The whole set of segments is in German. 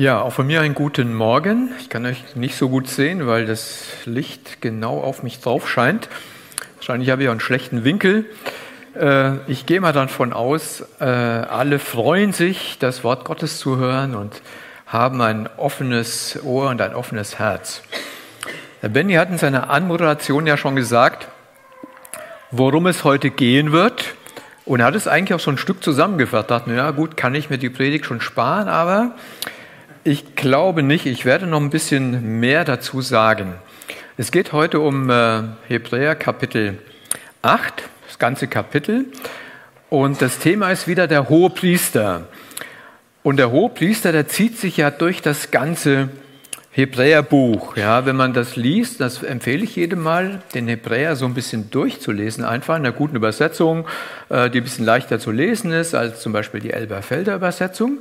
Ja, auch von mir einen guten Morgen. Ich kann euch nicht so gut sehen, weil das Licht genau auf mich drauf scheint. Wahrscheinlich habe ich auch einen schlechten Winkel. Äh, ich gehe mal davon aus, äh, alle freuen sich, das Wort Gottes zu hören und haben ein offenes Ohr und ein offenes Herz. Der Benny hat in seiner Anmoderation ja schon gesagt, worum es heute gehen wird. Und er hat es eigentlich auch so ein Stück zusammengefasst. Dachte, ja gut, kann ich mir die Predigt schon sparen, aber ich glaube nicht. Ich werde noch ein bisschen mehr dazu sagen. Es geht heute um äh, Hebräer Kapitel 8, das ganze Kapitel. Und das Thema ist wieder der hohe Priester. Und der hohe Priester, der zieht sich ja durch das ganze Hebräerbuch. Ja, wenn man das liest, das empfehle ich jedem mal, den Hebräer so ein bisschen durchzulesen, einfach in einer guten Übersetzung, äh, die ein bisschen leichter zu lesen ist als zum Beispiel die Elberfelder Übersetzung.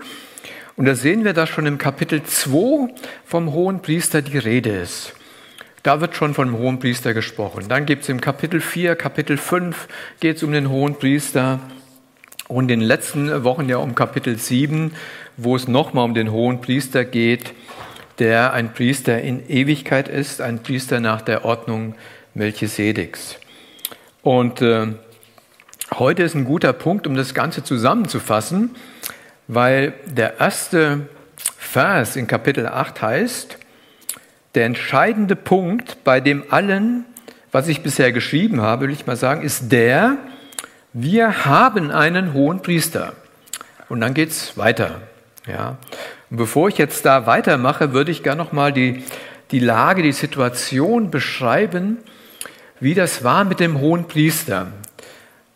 Und da sehen wir, dass schon im Kapitel 2 vom hohen Priester die Rede ist. Da wird schon vom hohen Priester gesprochen. Dann gibt es im Kapitel 4, Kapitel 5 geht es um den hohen Priester. Und in den letzten Wochen ja um Kapitel 7, wo es nochmal um den hohen Priester geht, der ein Priester in Ewigkeit ist, ein Priester nach der Ordnung Melchisedeks. Und äh, heute ist ein guter Punkt, um das Ganze zusammenzufassen weil der erste Vers in Kapitel 8 heißt, der entscheidende Punkt bei dem allen, was ich bisher geschrieben habe, will ich mal sagen, ist der, wir haben einen hohen Priester. Und dann geht es weiter. Ja. Und bevor ich jetzt da weitermache, würde ich gerne nochmal die, die Lage, die Situation beschreiben, wie das war mit dem hohen Priester.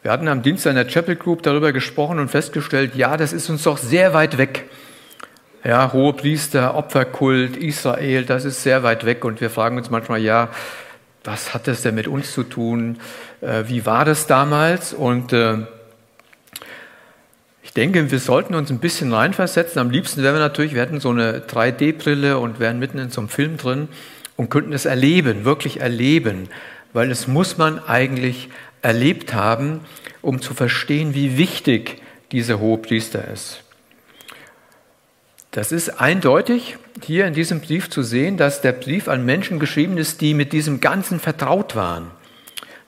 Wir hatten am Dienstag in der Chapel Group darüber gesprochen und festgestellt, ja, das ist uns doch sehr weit weg. Ja, hohe Priester, Opferkult, Israel, das ist sehr weit weg und wir fragen uns manchmal, ja, was hat das denn mit uns zu tun? Äh, wie war das damals? Und äh, ich denke, wir sollten uns ein bisschen reinversetzen. Am liebsten wären wir natürlich, wir hätten so eine 3D-Brille und wären mitten in so einem Film drin und könnten es erleben, wirklich erleben, weil es muss man eigentlich erlebt haben, um zu verstehen, wie wichtig dieser Hohepriester ist. Das ist eindeutig hier in diesem Brief zu sehen, dass der Brief an Menschen geschrieben ist, die mit diesem Ganzen vertraut waren,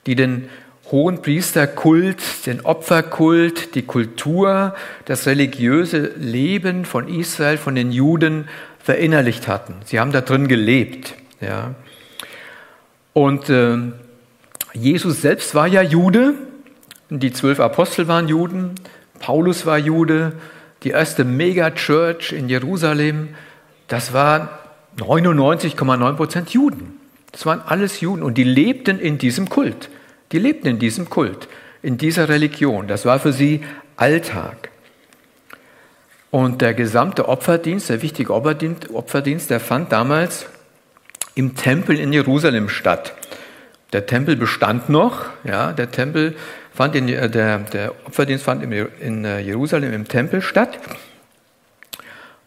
die den hohen Priesterkult, den Opferkult, die Kultur, das religiöse Leben von Israel, von den Juden verinnerlicht hatten. Sie haben da drin gelebt. Ja. Und äh, Jesus selbst war ja Jude, die zwölf Apostel waren Juden, Paulus war Jude, die erste Megachurch in Jerusalem, das war 99,9 Prozent Juden. Das waren alles Juden und die lebten in diesem Kult. Die lebten in diesem Kult, in dieser Religion. Das war für sie Alltag. Und der gesamte Opferdienst, der wichtige Opferdienst, der fand damals im Tempel in Jerusalem statt. Der Tempel bestand noch, ja, der Tempel fand in, äh, der, der Opferdienst fand in äh, Jerusalem im Tempel statt.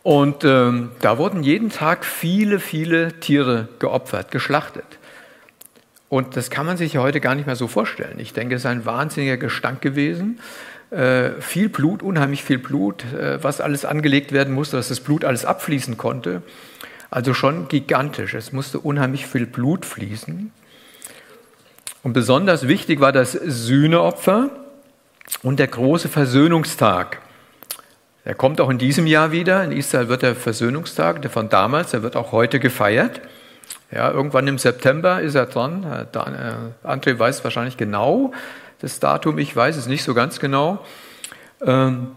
Und ähm, da wurden jeden Tag viele, viele Tiere geopfert, geschlachtet. Und das kann man sich heute gar nicht mehr so vorstellen. Ich denke, es ist ein wahnsinniger Gestank gewesen. Äh, viel Blut, unheimlich viel Blut, äh, was alles angelegt werden musste, dass das Blut alles abfließen konnte. Also schon gigantisch. Es musste unheimlich viel Blut fließen. Und besonders wichtig war das Sühneopfer und der große Versöhnungstag. Er kommt auch in diesem Jahr wieder. In Israel wird der Versöhnungstag, der von damals, der wird auch heute gefeiert. Ja, irgendwann im September ist er dran. Äh, André weiß wahrscheinlich genau das Datum, ich weiß es nicht so ganz genau. Ähm,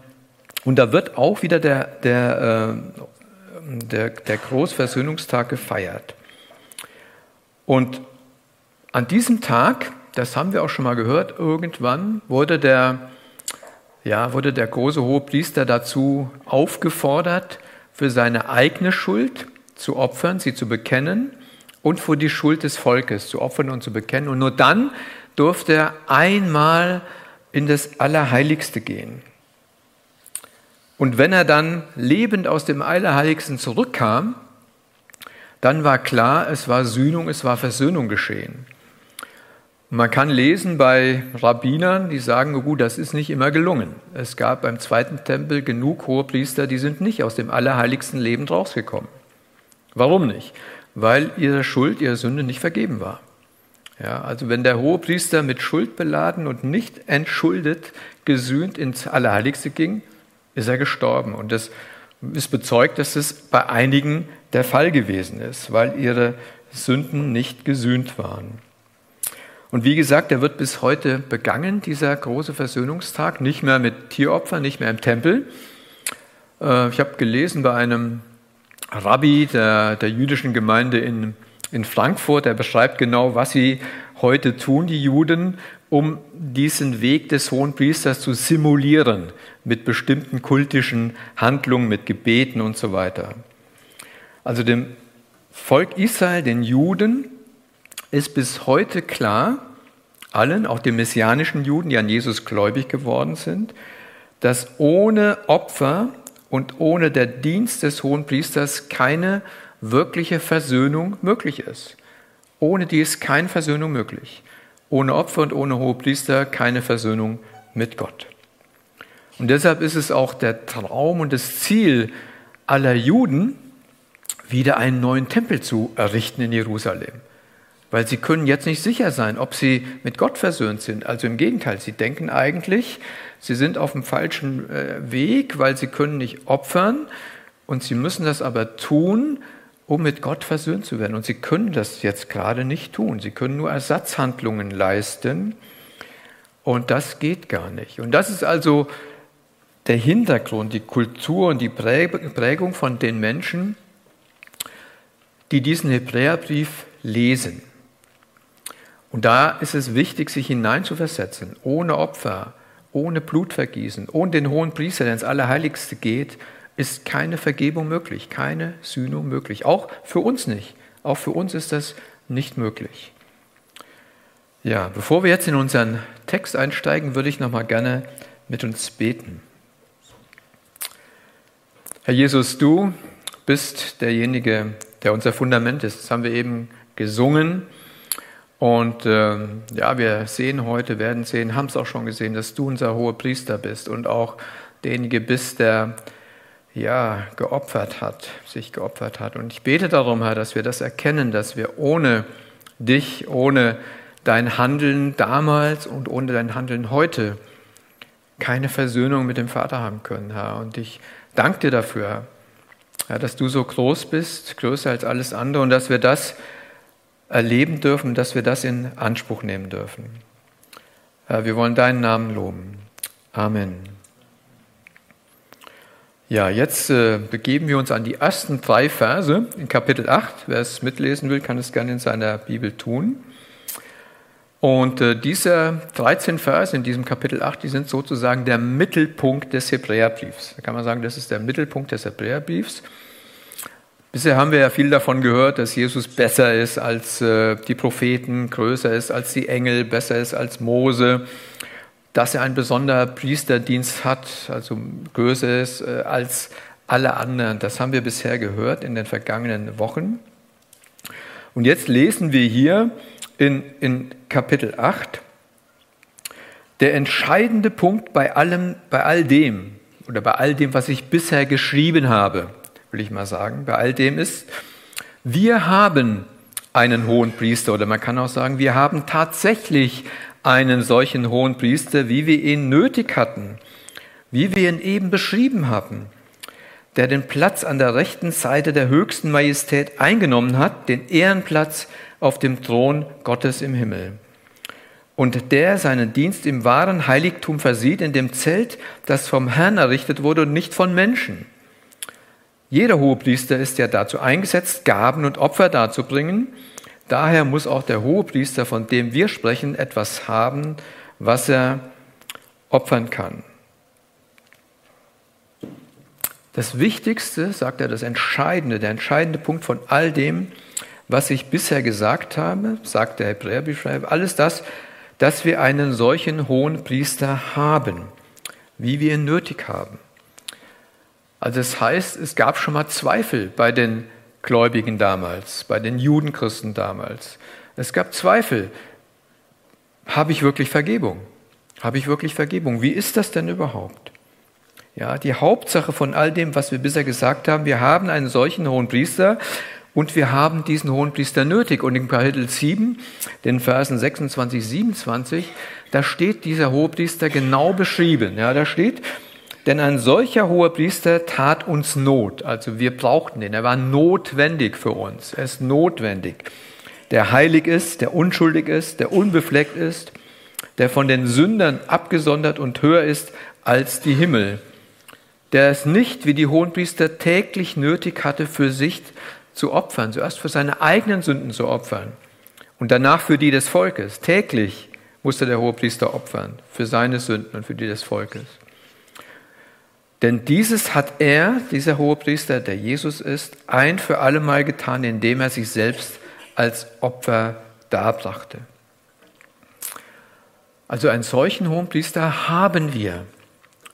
und da wird auch wieder der, der, äh, der, der Großversöhnungstag gefeiert. Und an diesem Tag, das haben wir auch schon mal gehört, irgendwann wurde der, ja, wurde der große Hohepriester dazu aufgefordert, für seine eigene Schuld zu opfern, sie zu bekennen und für die Schuld des Volkes zu opfern und zu bekennen. Und nur dann durfte er einmal in das Allerheiligste gehen. Und wenn er dann lebend aus dem Allerheiligsten zurückkam, dann war klar, es war Sühnung, es war Versöhnung geschehen. Man kann lesen bei Rabbinern, die sagen, oh gut, das ist nicht immer gelungen. Es gab beim zweiten Tempel genug Hohepriester, die sind nicht aus dem allerheiligsten Leben rausgekommen. Warum nicht? Weil ihre Schuld, ihre Sünde nicht vergeben war. Ja, also wenn der Hohepriester mit Schuld beladen und nicht entschuldet, gesühnt ins Allerheiligste ging, ist er gestorben. Und das ist bezeugt, dass es bei einigen der Fall gewesen ist, weil ihre Sünden nicht gesühnt waren. Und wie gesagt, er wird bis heute begangen, dieser große Versöhnungstag, nicht mehr mit Tieropfern, nicht mehr im Tempel. Äh, ich habe gelesen bei einem Rabbi der, der jüdischen Gemeinde in, in Frankfurt, der beschreibt genau, was sie heute tun, die Juden, um diesen Weg des hohen Priesters zu simulieren mit bestimmten kultischen Handlungen, mit Gebeten und so weiter. Also dem Volk Israel, den Juden, ist bis heute klar, allen, auch den messianischen Juden, die an Jesus gläubig geworden sind, dass ohne Opfer und ohne der Dienst des hohen Priesters keine wirkliche Versöhnung möglich ist. Ohne die ist keine Versöhnung möglich. Ohne Opfer und ohne Hohepriester keine Versöhnung mit Gott. Und deshalb ist es auch der Traum und das Ziel aller Juden, wieder einen neuen Tempel zu errichten in Jerusalem weil sie können jetzt nicht sicher sein, ob sie mit Gott versöhnt sind. Also im Gegenteil, sie denken eigentlich, sie sind auf dem falschen äh, Weg, weil sie können nicht opfern und sie müssen das aber tun, um mit Gott versöhnt zu werden. Und sie können das jetzt gerade nicht tun. Sie können nur Ersatzhandlungen leisten und das geht gar nicht. Und das ist also der Hintergrund, die Kultur und die Prägung von den Menschen, die diesen Hebräerbrief lesen. Und da ist es wichtig, sich hineinzuversetzen, ohne Opfer, ohne Blutvergießen, ohne den hohen Priester, der ins Allerheiligste geht, ist keine Vergebung möglich, keine Sühne möglich. Auch für uns nicht. Auch für uns ist das nicht möglich. Ja, bevor wir jetzt in unseren Text einsteigen, würde ich noch mal gerne mit uns beten. Herr Jesus, du bist derjenige, der unser Fundament ist. Das haben wir eben gesungen. Und äh, ja, wir sehen heute, werden sehen, haben es auch schon gesehen, dass du unser hoher Priester bist und auch derjenige bist, der ja geopfert hat, sich geopfert hat. Und ich bete darum, Herr, dass wir das erkennen, dass wir ohne dich, ohne dein Handeln damals und ohne dein Handeln heute keine Versöhnung mit dem Vater haben können, Herr. Und ich danke dir dafür, Herr, dass du so groß bist, größer als alles andere und dass wir das erleben dürfen, dass wir das in Anspruch nehmen dürfen. Wir wollen deinen Namen loben. Amen. Ja, jetzt äh, begeben wir uns an die ersten drei Verse in Kapitel 8. Wer es mitlesen will, kann es gerne in seiner Bibel tun. Und äh, diese 13 Verse in diesem Kapitel 8, die sind sozusagen der Mittelpunkt des Hebräerbriefs. Da kann man sagen, das ist der Mittelpunkt des Hebräerbriefs. Bisher haben wir ja viel davon gehört, dass Jesus besser ist als äh, die Propheten, größer ist als die Engel, besser ist als Mose, dass er einen besonderen Priesterdienst hat, also größer ist äh, als alle anderen. Das haben wir bisher gehört in den vergangenen Wochen. Und jetzt lesen wir hier in, in Kapitel 8, der entscheidende Punkt bei allem, bei all dem oder bei all dem, was ich bisher geschrieben habe will ich mal sagen, bei all dem ist, wir haben einen hohen Priester oder man kann auch sagen, wir haben tatsächlich einen solchen hohen Priester, wie wir ihn nötig hatten, wie wir ihn eben beschrieben haben, der den Platz an der rechten Seite der höchsten Majestät eingenommen hat, den Ehrenplatz auf dem Thron Gottes im Himmel. Und der seinen Dienst im wahren Heiligtum versieht, in dem Zelt, das vom Herrn errichtet wurde und nicht von Menschen. Jeder Hohepriester ist ja dazu eingesetzt, Gaben und Opfer darzubringen. Daher muss auch der Hohepriester, von dem wir sprechen, etwas haben, was er opfern kann. Das Wichtigste, sagt er, das Entscheidende, der entscheidende Punkt von all dem, was ich bisher gesagt habe, sagt der Hebräerbeschreiber, alles das, dass wir einen solchen hohen Priester haben, wie wir ihn nötig haben. Also das heißt, es gab schon mal Zweifel bei den Gläubigen damals, bei den Judenchristen damals. Es gab Zweifel. habe ich wirklich Vergebung? Habe ich wirklich Vergebung? Wie ist das denn überhaupt? Ja, die Hauptsache von all dem, was wir bisher gesagt haben, wir haben einen solchen hohen Priester und wir haben diesen hohen Priester nötig. Und in Kapitel 7, den Versen 26, 27, da steht dieser hohe Priester genau beschrieben. Ja, da steht, denn ein solcher hoher Priester tat uns Not. Also wir brauchten ihn. Er war notwendig für uns. Er ist notwendig. Der heilig ist, der unschuldig ist, der unbefleckt ist, der von den Sündern abgesondert und höher ist als die Himmel. Der es nicht wie die Hohenpriester täglich nötig hatte, für sich zu opfern, zuerst für seine eigenen Sünden zu opfern und danach für die des Volkes. Täglich musste der Hohepriester opfern, für seine Sünden und für die des Volkes. Denn dieses hat er, dieser Hohepriester, der Jesus ist, ein für allemal getan, indem er sich selbst als Opfer darbrachte. Also einen solchen Hohenpriester haben wir.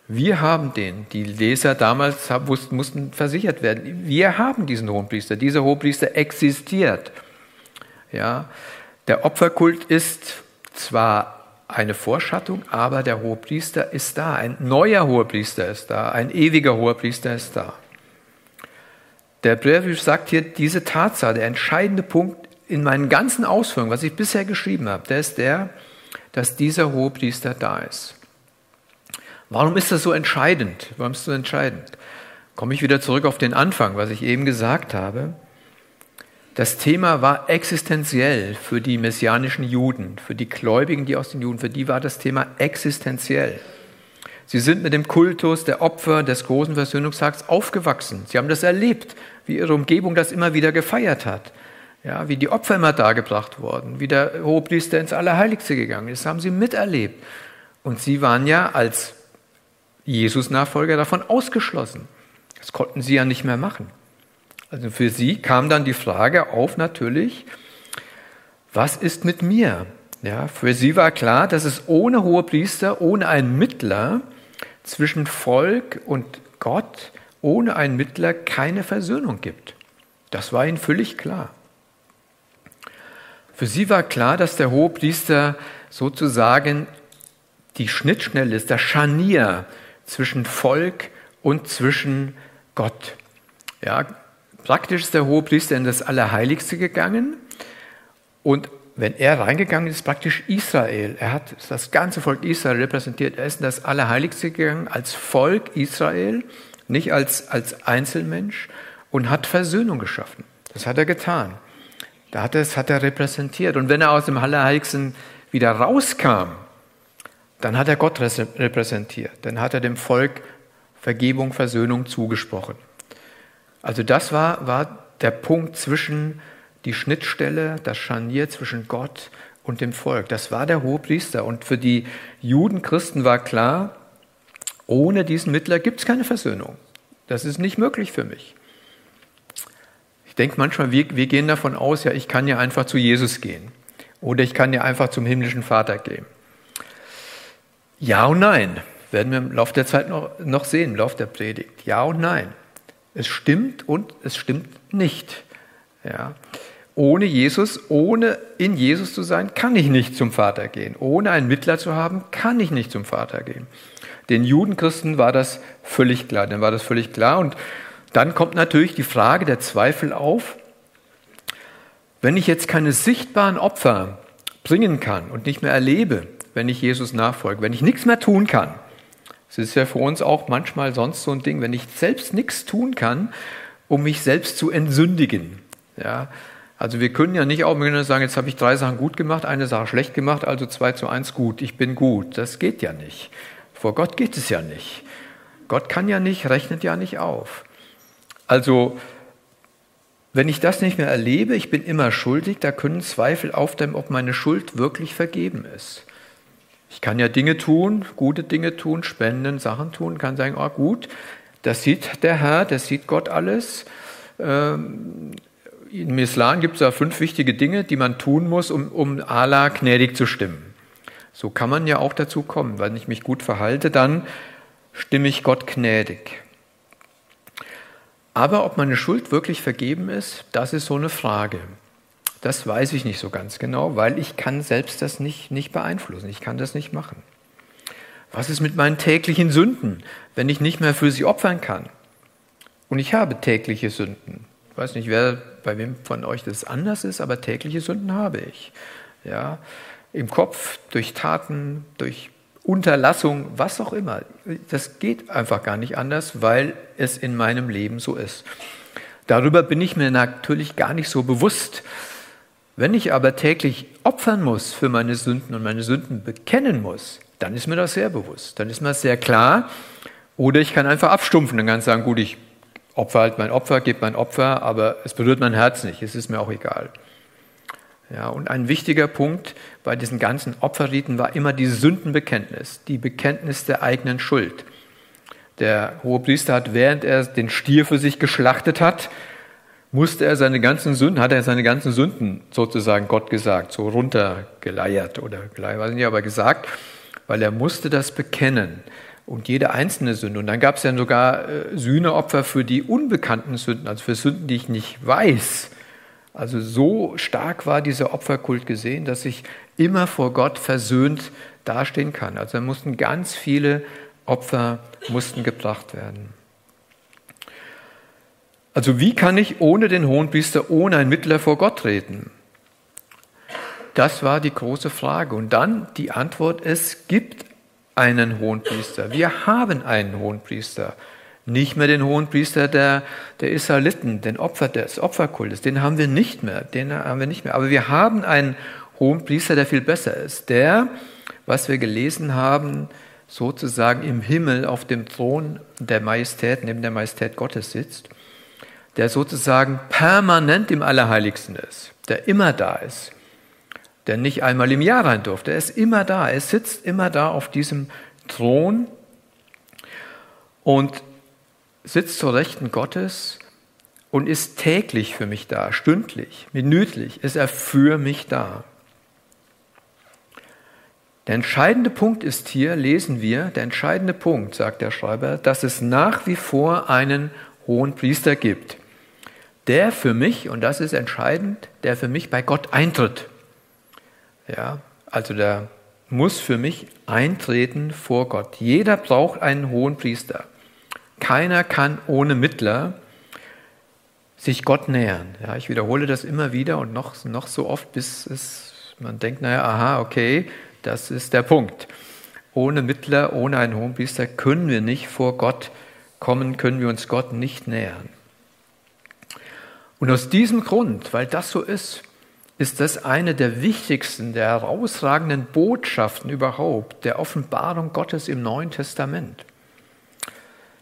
Wir haben den. Die Leser damals wussten, mussten versichert werden. Wir haben diesen Hohenpriester. Dieser Hohenpriester existiert. Ja, der Opferkult ist zwar eine Vorschattung, aber der Hohepriester ist da. Ein neuer Hohepriester ist da. Ein ewiger Hohepriester ist da. Der Brief sagt hier, diese Tatsache, der entscheidende Punkt in meinen ganzen Ausführungen, was ich bisher geschrieben habe, der ist der, dass dieser Hohepriester da ist. Warum ist das so entscheidend? Warum ist das so entscheidend? Komme ich wieder zurück auf den Anfang, was ich eben gesagt habe. Das Thema war existenziell für die messianischen Juden, für die Gläubigen, die aus den Juden, für die war das Thema existenziell. Sie sind mit dem Kultus der Opfer des großen Versöhnungstags aufgewachsen. Sie haben das erlebt, wie ihre Umgebung das immer wieder gefeiert hat. Ja, wie die Opfer immer dargebracht wurden, wie der Hohepriester ins Allerheiligste gegangen ist, das haben sie miterlebt. Und sie waren ja als Jesus-Nachfolger davon ausgeschlossen. Das konnten sie ja nicht mehr machen. Also für sie kam dann die Frage auf natürlich, was ist mit mir? Ja, für sie war klar, dass es ohne Hohepriester, ohne einen Mittler zwischen Volk und Gott, ohne einen Mittler keine Versöhnung gibt. Das war ihnen völlig klar. Für sie war klar, dass der Hohepriester sozusagen die Schnittstelle ist, das Scharnier zwischen Volk und zwischen Gott. Ja, Praktisch ist der Hohepriester in das Allerheiligste gegangen und wenn er reingegangen ist, praktisch Israel. Er hat das ganze Volk Israel repräsentiert. Er ist in das Allerheiligste gegangen als Volk Israel, nicht als, als Einzelmensch und hat Versöhnung geschaffen. Das hat er getan. Da hat er, das hat er repräsentiert. Und wenn er aus dem Allerheiligsten wieder rauskam, dann hat er Gott repräsentiert. Dann hat er dem Volk Vergebung, Versöhnung zugesprochen. Also das war, war der Punkt zwischen die Schnittstelle, das Scharnier zwischen Gott und dem Volk. Das war der Hohepriester. Und für die Juden, Christen war klar, ohne diesen Mittler gibt es keine Versöhnung. Das ist nicht möglich für mich. Ich denke manchmal, wir, wir gehen davon aus, ja, ich kann ja einfach zu Jesus gehen. Oder ich kann ja einfach zum himmlischen Vater gehen. Ja und nein. Werden wir im Laufe der Zeit noch, noch sehen, im Laufe der Predigt. Ja und nein. Es stimmt und es stimmt nicht. Ja. Ohne Jesus, ohne in Jesus zu sein, kann ich nicht zum Vater gehen. Ohne einen Mittler zu haben, kann ich nicht zum Vater gehen. Den Judenchristen war das völlig klar. Dann war das völlig klar. Und dann kommt natürlich die Frage der Zweifel auf. Wenn ich jetzt keine sichtbaren Opfer bringen kann und nicht mehr erlebe, wenn ich Jesus nachfolge, wenn ich nichts mehr tun kann, es ist ja für uns auch manchmal sonst so ein Ding, wenn ich selbst nichts tun kann, um mich selbst zu entsündigen. Ja, also wir können ja nicht auch sagen, jetzt habe ich drei Sachen gut gemacht, eine Sache schlecht gemacht, also zwei zu eins gut, ich bin gut. Das geht ja nicht. Vor Gott geht es ja nicht. Gott kann ja nicht, rechnet ja nicht auf. Also, wenn ich das nicht mehr erlebe, ich bin immer schuldig, da können Zweifel aufdämmen, ob meine Schuld wirklich vergeben ist. Ich kann ja Dinge tun, gute Dinge tun, spenden, Sachen tun, kann sagen, oh gut, das sieht der Herr, das sieht Gott alles. Ähm, Im Islam gibt es ja fünf wichtige Dinge, die man tun muss, um, um Allah gnädig zu stimmen. So kann man ja auch dazu kommen. Wenn ich mich gut verhalte, dann stimme ich Gott gnädig. Aber ob meine Schuld wirklich vergeben ist, das ist so eine Frage. Das weiß ich nicht so ganz genau, weil ich kann selbst das nicht, nicht beeinflussen. Ich kann das nicht machen. Was ist mit meinen täglichen Sünden, wenn ich nicht mehr für sie opfern kann? Und ich habe tägliche Sünden. Ich weiß nicht, wer bei wem von euch das anders ist, aber tägliche Sünden habe ich. Ja, im Kopf, durch Taten, durch Unterlassung, was auch immer. Das geht einfach gar nicht anders, weil es in meinem Leben so ist. Darüber bin ich mir natürlich gar nicht so bewusst. Wenn ich aber täglich opfern muss für meine Sünden und meine Sünden bekennen muss, dann ist mir das sehr bewusst. Dann ist mir das sehr klar. Oder ich kann einfach abstumpfen und kann sagen, gut, ich opfer halt mein Opfer, gebe mein Opfer, aber es berührt mein Herz nicht. Es ist mir auch egal. Ja, und ein wichtiger Punkt bei diesen ganzen Opferriten war immer die Sündenbekenntnis, die Bekenntnis der eigenen Schuld. Der hohe Priester hat, während er den Stier für sich geschlachtet hat, musste er seine ganzen Sünden, hat er seine ganzen Sünden sozusagen Gott gesagt, so runtergeleiert oder weiß nicht, aber gesagt, weil er musste das bekennen und jede einzelne Sünde. Und dann gab es ja sogar äh, Sühneopfer für die unbekannten Sünden, also für Sünden, die ich nicht weiß. Also so stark war dieser Opferkult gesehen, dass ich immer vor Gott versöhnt dastehen kann. Also da mussten ganz viele Opfer mussten gebracht werden. Also wie kann ich ohne den Hohenpriester, ohne einen Mittler vor Gott treten? Das war die große Frage. Und dann die Antwort, es gibt einen Hohenpriester. Wir haben einen Hohenpriester. Nicht mehr den Hohenpriester der, der Israeliten, den Opfer des Opferkultes. Den haben wir nicht mehr. Den haben wir nicht mehr. Aber wir haben einen Hohenpriester, der viel besser ist. Der, was wir gelesen haben, sozusagen im Himmel auf dem Thron der Majestät, neben der Majestät Gottes sitzt, der sozusagen permanent im Allerheiligsten ist, der immer da ist, der nicht einmal im Jahr rein durfte, er ist immer da, er sitzt immer da auf diesem Thron und sitzt zur Rechten Gottes und ist täglich für mich da, stündlich, minütlich ist er für mich da. Der entscheidende Punkt ist hier, lesen wir, der entscheidende Punkt, sagt der Schreiber, dass es nach wie vor einen hohen Priester gibt, der für mich, und das ist entscheidend, der für mich bei Gott eintritt. Ja, also der muss für mich eintreten vor Gott. Jeder braucht einen hohen Priester. Keiner kann ohne Mittler sich Gott nähern. Ja, ich wiederhole das immer wieder und noch, noch so oft, bis es, man denkt, naja, aha, okay, das ist der Punkt. Ohne Mittler, ohne einen Hohenpriester können wir nicht vor Gott kommen, können wir uns Gott nicht nähern. Und aus diesem Grund, weil das so ist, ist das eine der wichtigsten, der herausragenden Botschaften überhaupt, der Offenbarung Gottes im Neuen Testament.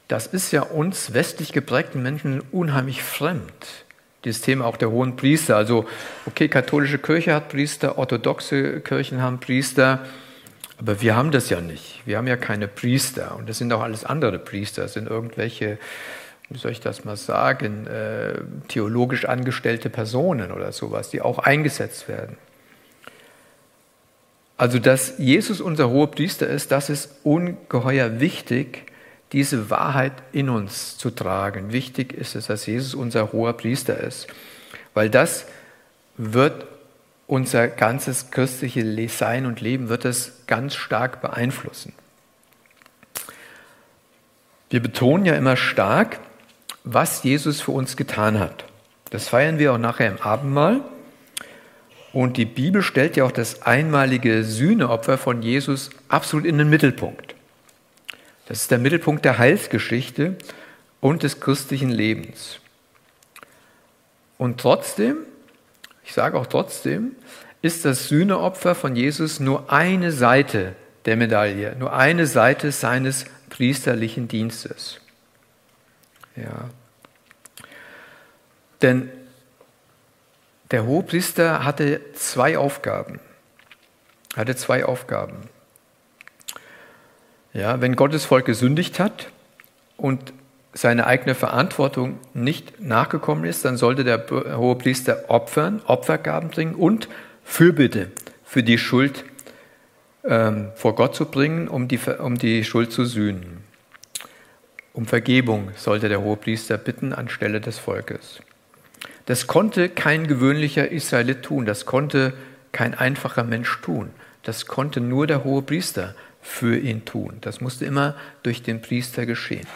Das ist ja uns westlich geprägten Menschen unheimlich fremd dieses Thema auch der hohen Priester. Also, okay, katholische Kirche hat Priester, orthodoxe Kirchen haben Priester, aber wir haben das ja nicht. Wir haben ja keine Priester und das sind auch alles andere Priester. Das sind irgendwelche, wie soll ich das mal sagen, äh, theologisch angestellte Personen oder sowas, die auch eingesetzt werden. Also, dass Jesus unser hoher Priester ist, das ist ungeheuer wichtig diese Wahrheit in uns zu tragen. Wichtig ist es, dass Jesus unser hoher Priester ist, weil das wird unser ganzes christliches Sein und Leben wird es ganz stark beeinflussen. Wir betonen ja immer stark, was Jesus für uns getan hat. Das feiern wir auch nachher im Abendmahl. Und die Bibel stellt ja auch das einmalige Sühneopfer von Jesus absolut in den Mittelpunkt. Das ist der Mittelpunkt der Heilsgeschichte und des christlichen Lebens. Und trotzdem, ich sage auch trotzdem, ist das Sühneopfer von Jesus nur eine Seite der Medaille, nur eine Seite seines priesterlichen Dienstes. Ja. Denn der Hohepriester hatte zwei Aufgaben. Hatte zwei Aufgaben. Ja, wenn Gottes Volk gesündigt hat und seine eigene Verantwortung nicht nachgekommen ist, dann sollte der hohe Priester opfern, Opfergaben bringen und Fürbitte für die Schuld ähm, vor Gott zu bringen, um die, um die Schuld zu sühnen. Um Vergebung sollte der hohe Priester bitten anstelle des Volkes. Das konnte kein gewöhnlicher Israelit tun, das konnte kein einfacher Mensch tun. Das konnte nur der hohe Priester für ihn tun. Das musste immer durch den Priester geschehen.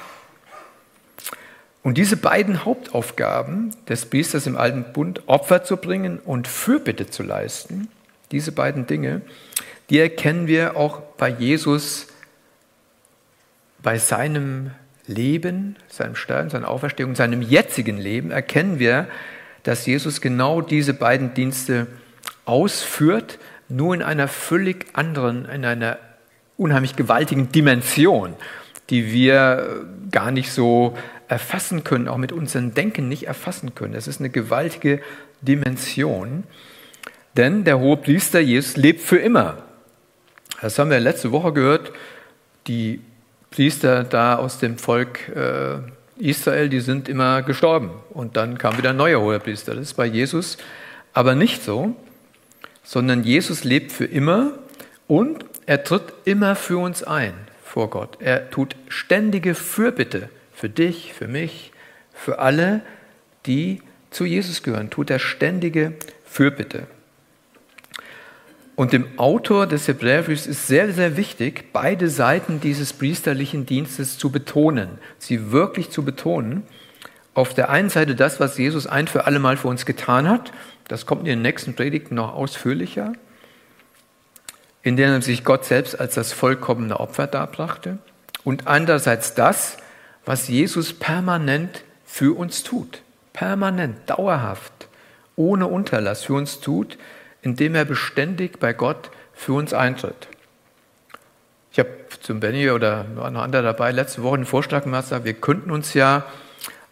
Und diese beiden Hauptaufgaben des Priesters im Alten Bund, Opfer zu bringen und Fürbitte zu leisten, diese beiden Dinge, die erkennen wir auch bei Jesus, bei seinem Leben, seinem Sterben, seiner Auferstehung, seinem jetzigen Leben, erkennen wir, dass Jesus genau diese beiden Dienste ausführt, nur in einer völlig anderen, in einer unheimlich gewaltigen Dimension, die wir gar nicht so erfassen können, auch mit unserem Denken nicht erfassen können. Es ist eine gewaltige Dimension, denn der hohe Priester Jesus lebt für immer. Das haben wir letzte Woche gehört. Die Priester da aus dem Volk äh, Israel, die sind immer gestorben. Und dann kam wieder ein neuer hoher Priester. Das ist bei Jesus aber nicht so, sondern Jesus lebt für immer und er tritt immer für uns ein vor Gott. Er tut ständige Fürbitte für dich, für mich, für alle, die zu Jesus gehören, tut er ständige Fürbitte. Und dem Autor des Hebräerbriefs ist sehr, sehr wichtig, beide Seiten dieses priesterlichen Dienstes zu betonen, sie wirklich zu betonen. Auf der einen Seite das, was Jesus ein für alle Mal für uns getan hat, das kommt in den nächsten Predigten noch ausführlicher in denen sich Gott selbst als das vollkommene Opfer darbrachte und andererseits das, was Jesus permanent für uns tut, permanent, dauerhaft, ohne Unterlass für uns tut, indem er beständig bei Gott für uns eintritt. Ich habe zum Benny oder noch andere dabei letzte Woche einen Vorschlag gemacht, wir könnten uns ja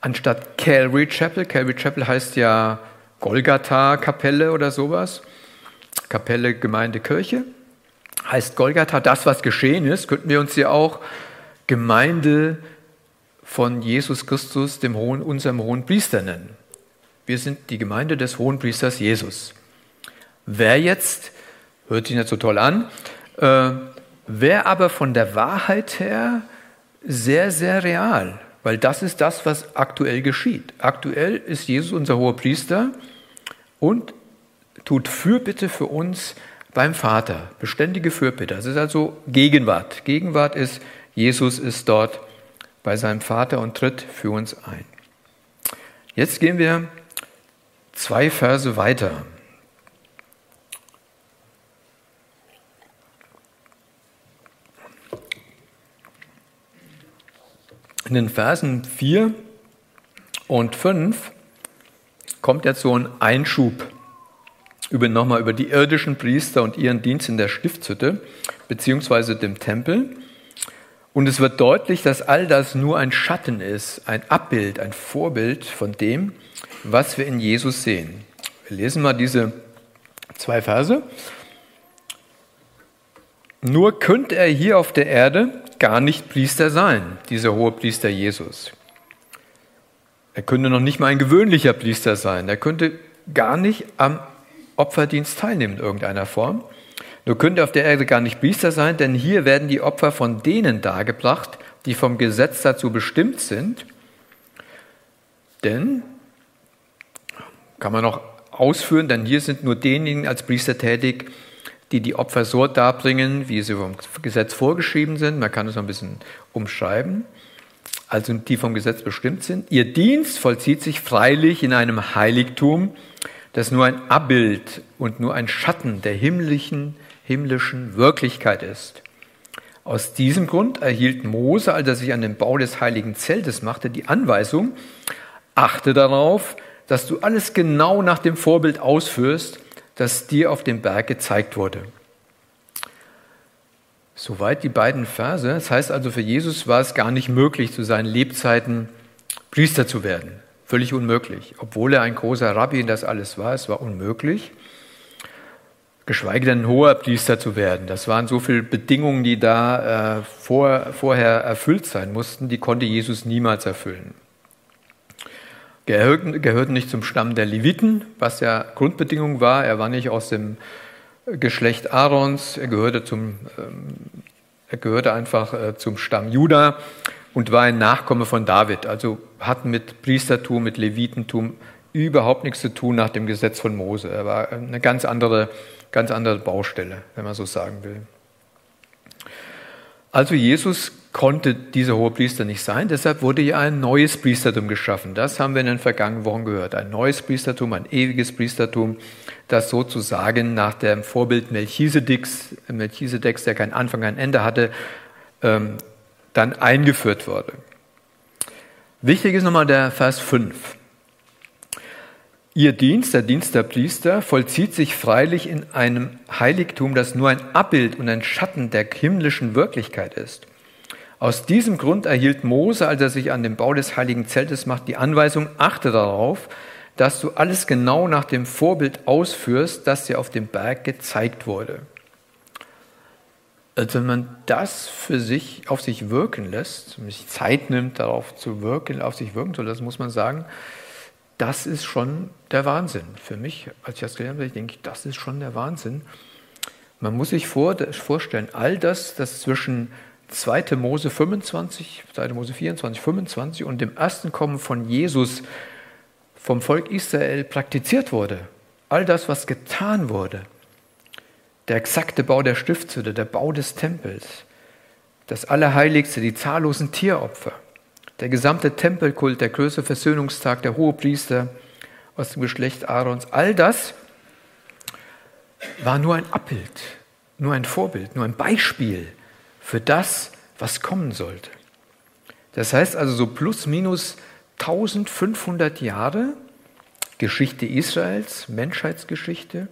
anstatt Calvary Chapel, Calvary Chapel heißt ja Golgatha-Kapelle oder sowas, Kapelle Gemeinde Kirche, heißt Golgatha, das, was geschehen ist, könnten wir uns ja auch Gemeinde von Jesus Christus, dem hohen, unserem hohen Priester nennen. Wir sind die Gemeinde des hohen Priesters Jesus. Wer jetzt, hört sich nicht so toll an, äh, wer aber von der Wahrheit her sehr, sehr real, weil das ist das, was aktuell geschieht. Aktuell ist Jesus unser hoher Priester und tut Fürbitte für uns beim Vater, beständige Fürbitte. Das ist also Gegenwart. Gegenwart ist, Jesus ist dort bei seinem Vater und tritt für uns ein. Jetzt gehen wir zwei Verse weiter. In den Versen 4 und 5 kommt jetzt so ein Einschub über, nochmal über die irdischen Priester und ihren Dienst in der Stiftshütte beziehungsweise dem Tempel. Und es wird deutlich, dass all das nur ein Schatten ist, ein Abbild, ein Vorbild von dem, was wir in Jesus sehen. Wir lesen mal diese zwei Verse. Nur könnte er hier auf der Erde gar nicht Priester sein, dieser hohe Priester Jesus. Er könnte noch nicht mal ein gewöhnlicher Priester sein. Er könnte gar nicht am Opferdienst teilnehmen in irgendeiner Form. Nur könnte auf der Erde gar nicht Priester sein, denn hier werden die Opfer von denen dargebracht, die vom Gesetz dazu bestimmt sind. Denn, kann man noch ausführen, denn hier sind nur diejenigen als Priester tätig, die die Opfer so darbringen, wie sie vom Gesetz vorgeschrieben sind. Man kann es noch ein bisschen umschreiben. Also die vom Gesetz bestimmt sind. Ihr Dienst vollzieht sich freilich in einem Heiligtum, das nur ein Abbild und nur ein Schatten der himmlischen, himmlischen Wirklichkeit ist. Aus diesem Grund erhielt Mose, als er sich an den Bau des heiligen Zeltes machte, die Anweisung, achte darauf, dass du alles genau nach dem Vorbild ausführst, das dir auf dem Berg gezeigt wurde. Soweit die beiden Verse. Das heißt also, für Jesus war es gar nicht möglich, zu seinen Lebzeiten Priester zu werden. Völlig unmöglich. Obwohl er ein großer Rabbi in das alles war, es war unmöglich. Geschweige denn ein hoher Priester zu werden. Das waren so viele Bedingungen, die da äh, vor, vorher erfüllt sein mussten, die konnte Jesus niemals erfüllen. Gehörten, gehörten nicht zum Stamm der Leviten, was ja Grundbedingung war. Er war nicht aus dem Geschlecht Aarons, er gehörte, zum, ähm, er gehörte einfach äh, zum Stamm Juda und war ein Nachkomme von David. Also hat mit Priestertum, mit Levitentum überhaupt nichts zu tun nach dem Gesetz von Mose. Er war eine ganz andere, ganz andere Baustelle, wenn man so sagen will. Also Jesus konnte dieser hohe Priester nicht sein, deshalb wurde ja ein neues Priestertum geschaffen. Das haben wir in den vergangenen Wochen gehört. Ein neues Priestertum, ein ewiges Priestertum, das sozusagen nach dem Vorbild Melchisedeks, Melchisedeks der kein Anfang, kein Ende hatte, ähm, dann eingeführt wurde. Wichtig ist nochmal der Vers 5. Ihr Dienst, der Dienst der Priester, vollzieht sich freilich in einem Heiligtum, das nur ein Abbild und ein Schatten der himmlischen Wirklichkeit ist. Aus diesem Grund erhielt Mose, als er sich an den Bau des heiligen Zeltes macht, die Anweisung, achte darauf, dass du alles genau nach dem Vorbild ausführst, das dir auf dem Berg gezeigt wurde. Also wenn man das für sich auf sich wirken lässt, sich Zeit nimmt, darauf zu wirken, auf sich wirken zu lassen, muss man sagen, das ist schon der Wahnsinn. Für mich, als ich das gelernt habe, denke ich, das ist schon der Wahnsinn. Man muss sich vorstellen, all das, das zwischen 2. Mose 25, 2. Mose 24, 25 und dem ersten Kommen von Jesus vom Volk Israel praktiziert wurde. All das, was getan wurde. Der exakte Bau der Stiftshütte, der Bau des Tempels, das Allerheiligste, die zahllosen Tieropfer der gesamte Tempelkult, der größte Versöhnungstag, der hohe Priester aus dem Geschlecht Aarons, all das war nur ein Abbild, nur ein Vorbild, nur ein Beispiel für das, was kommen sollte. Das heißt also so plus minus 1500 Jahre Geschichte Israels, Menschheitsgeschichte,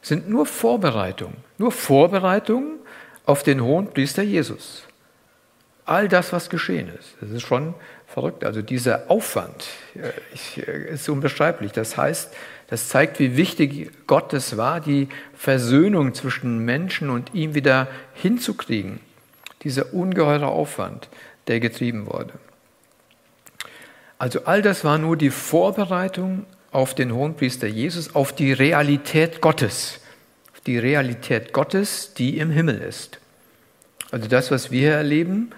sind nur Vorbereitungen, nur Vorbereitungen auf den hohen Priester Jesus all das, was geschehen ist. Das ist schon verrückt. Also dieser Aufwand äh, ist unbeschreiblich. Das heißt, das zeigt, wie wichtig Gott es war, die Versöhnung zwischen Menschen und ihm wieder hinzukriegen. Dieser ungeheure Aufwand, der getrieben wurde. Also all das war nur die Vorbereitung auf den Hohenpriester Jesus, auf die Realität Gottes. Auf die Realität Gottes, die im Himmel ist. Also das, was wir erleben,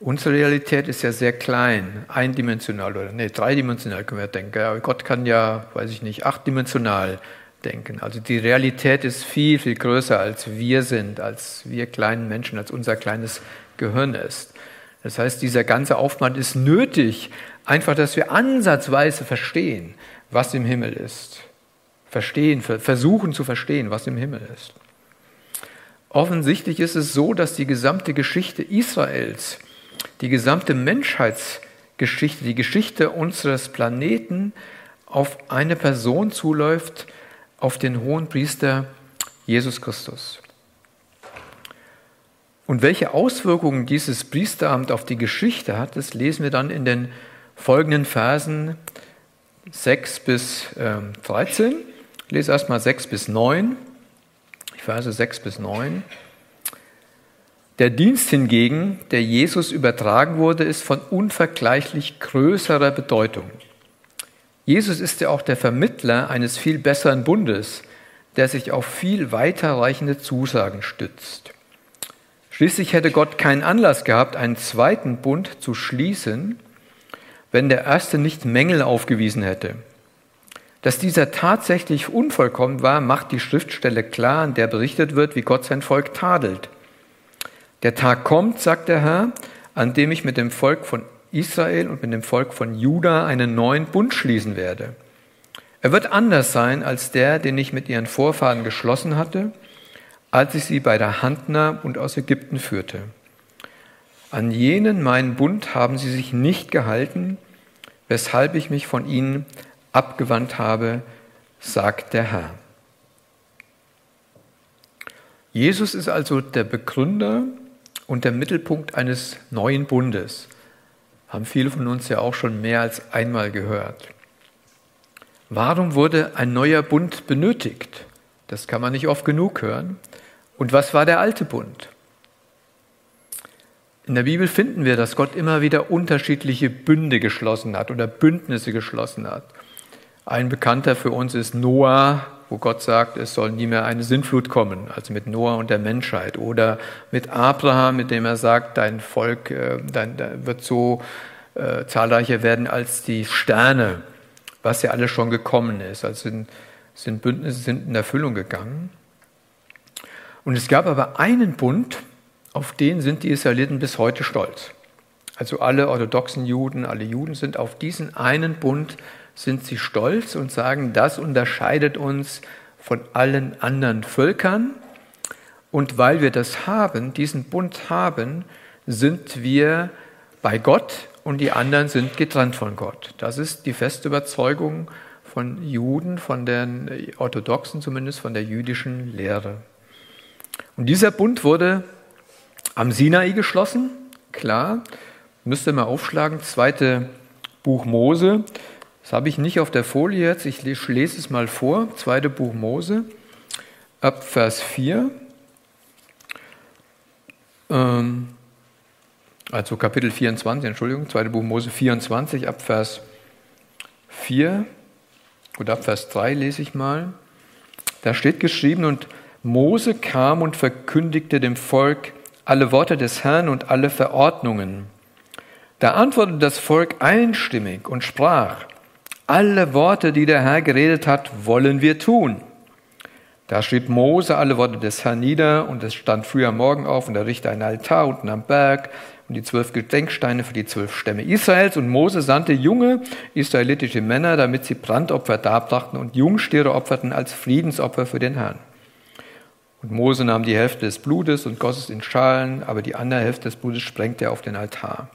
Unsere Realität ist ja sehr klein, eindimensional oder nee, dreidimensional können wir denken. Aber Gott kann ja, weiß ich nicht, achtdimensional denken. Also die Realität ist viel, viel größer, als wir sind, als wir kleinen Menschen, als unser kleines Gehirn ist. Das heißt, dieser ganze Aufwand ist nötig, einfach, dass wir ansatzweise verstehen, was im Himmel ist. Verstehen, versuchen zu verstehen, was im Himmel ist. Offensichtlich ist es so, dass die gesamte Geschichte Israels die gesamte Menschheitsgeschichte, die Geschichte unseres Planeten auf eine Person zuläuft, auf den hohen Priester Jesus Christus. Und welche Auswirkungen dieses Priesteramt auf die Geschichte hat, das lesen wir dann in den folgenden Versen 6 bis 13. Ich lese erstmal 6 bis 9, Verse 6 bis 9. Der Dienst hingegen, der Jesus übertragen wurde, ist von unvergleichlich größerer Bedeutung. Jesus ist ja auch der Vermittler eines viel besseren Bundes, der sich auf viel weiterreichende Zusagen stützt. Schließlich hätte Gott keinen Anlass gehabt, einen zweiten Bund zu schließen, wenn der erste nicht Mängel aufgewiesen hätte. Dass dieser tatsächlich unvollkommen war, macht die Schriftstelle klar, in der berichtet wird, wie Gott sein Volk tadelt. Der Tag kommt, sagt der Herr, an dem ich mit dem Volk von Israel und mit dem Volk von Juda einen neuen Bund schließen werde. Er wird anders sein als der, den ich mit ihren Vorfahren geschlossen hatte, als ich sie bei der Hand nahm und aus Ägypten führte. An jenen meinen Bund haben sie sich nicht gehalten, weshalb ich mich von ihnen abgewandt habe, sagt der Herr. Jesus ist also der Begründer und der Mittelpunkt eines neuen Bundes. Haben viele von uns ja auch schon mehr als einmal gehört. Warum wurde ein neuer Bund benötigt? Das kann man nicht oft genug hören. Und was war der alte Bund? In der Bibel finden wir, dass Gott immer wieder unterschiedliche Bünde geschlossen hat oder Bündnisse geschlossen hat. Ein bekannter für uns ist Noah, wo Gott sagt, es soll nie mehr eine Sintflut kommen, also mit Noah und der Menschheit. Oder mit Abraham, mit dem er sagt, dein Volk äh, dein, wird so äh, zahlreicher werden als die Sterne, was ja alles schon gekommen ist. Also sind, sind Bündnisse sind in Erfüllung gegangen. Und es gab aber einen Bund, auf den sind die Israeliten bis heute stolz. Also alle orthodoxen Juden, alle Juden sind auf diesen einen Bund sind sie stolz und sagen, das unterscheidet uns von allen anderen Völkern. Und weil wir das haben, diesen Bund haben, sind wir bei Gott und die anderen sind getrennt von Gott. Das ist die feste Überzeugung von Juden, von den Orthodoxen zumindest, von der jüdischen Lehre. Und dieser Bund wurde am Sinai geschlossen, klar, müsst ihr mal aufschlagen, zweite Buch Mose. Das habe ich nicht auf der Folie jetzt, ich lese es mal vor. Zweite Buch Mose, ab Vers 4. Ähm, also Kapitel 24, Entschuldigung, zweite Buch Mose 24, ab Vers 4 und ab Vers 3 lese ich mal. Da steht geschrieben, und Mose kam und verkündigte dem Volk alle Worte des Herrn und alle Verordnungen. Da antwortete das Volk einstimmig und sprach, alle Worte, die der Herr geredet hat, wollen wir tun. Da schrieb Mose alle Worte des Herrn nieder und es stand früh am Morgen auf und er richtete einen Altar unten am Berg und die zwölf Gedenksteine für die zwölf Stämme Israels und Mose sandte junge israelitische Männer, damit sie Brandopfer darbrachten und Jungstiere opferten als Friedensopfer für den Herrn. Und Mose nahm die Hälfte des Blutes und goss es in Schalen, aber die andere Hälfte des Blutes sprengte er auf den Altar.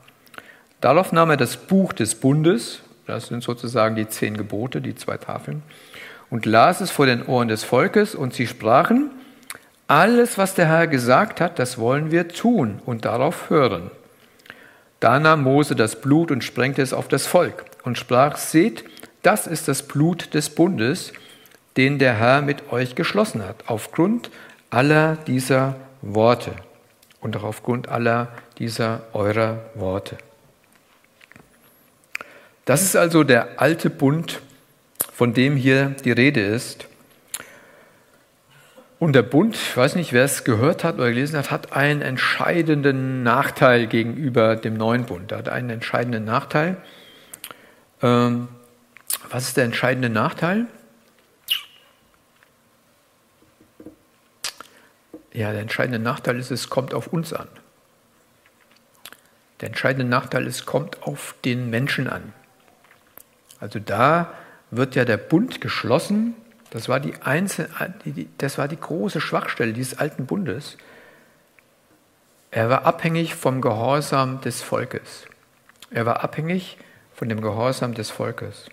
Darauf nahm er das Buch des Bundes, das sind sozusagen die zehn Gebote, die zwei Tafeln, und las es vor den Ohren des Volkes, und sie sprachen, alles, was der Herr gesagt hat, das wollen wir tun und darauf hören. Da nahm Mose das Blut und sprengte es auf das Volk und sprach, seht, das ist das Blut des Bundes, den der Herr mit euch geschlossen hat, aufgrund aller dieser Worte und auch aufgrund aller dieser eurer Worte. Das ist also der alte Bund, von dem hier die Rede ist. Und der Bund, ich weiß nicht, wer es gehört hat oder gelesen hat, hat einen entscheidenden Nachteil gegenüber dem neuen Bund. Er hat einen entscheidenden Nachteil. Ähm, was ist der entscheidende Nachteil? Ja, der entscheidende Nachteil ist, es kommt auf uns an. Der entscheidende Nachteil ist, es kommt auf den Menschen an. Also da wird ja der Bund geschlossen. Das war die, Einzel das war die große Schwachstelle dieses alten Bundes. Er war abhängig vom Gehorsam des Volkes. Er war abhängig von dem Gehorsam des Volkes.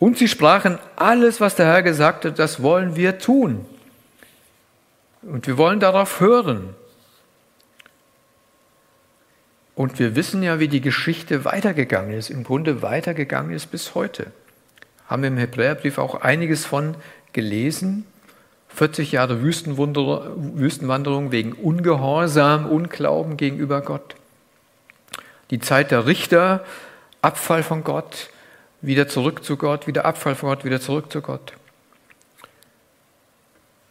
Und sie sprachen, alles, was der Herr gesagt hat, das wollen wir tun. Und wir wollen darauf hören. Und wir wissen ja, wie die Geschichte weitergegangen ist, im Grunde weitergegangen ist bis heute. Haben wir im Hebräerbrief auch einiges von gelesen. 40 Jahre Wüstenwanderung wegen Ungehorsam, Unglauben gegenüber Gott. Die Zeit der Richter, Abfall von Gott, wieder zurück zu Gott, wieder Abfall von Gott, wieder zurück zu Gott.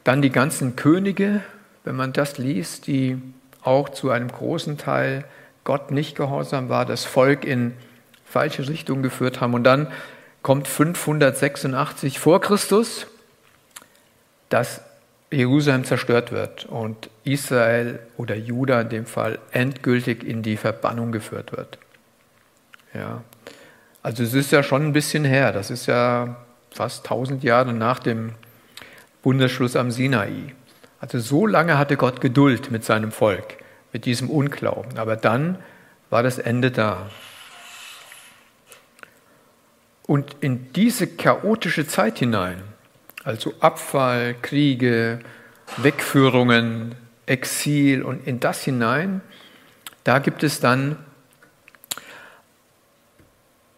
Dann die ganzen Könige, wenn man das liest, die auch zu einem großen Teil Gott nicht gehorsam war, das Volk in falsche Richtung geführt haben. Und dann kommt 586 vor Christus, dass Jerusalem zerstört wird und Israel oder Juda in dem Fall endgültig in die Verbannung geführt wird. Ja. Also es ist ja schon ein bisschen her, das ist ja fast 1000 Jahre nach dem Bundesschluss am Sinai. Also so lange hatte Gott Geduld mit seinem Volk mit diesem Unglauben. Aber dann war das Ende da. Und in diese chaotische Zeit hinein, also Abfall, Kriege, Wegführungen, Exil und in das hinein, da gibt es dann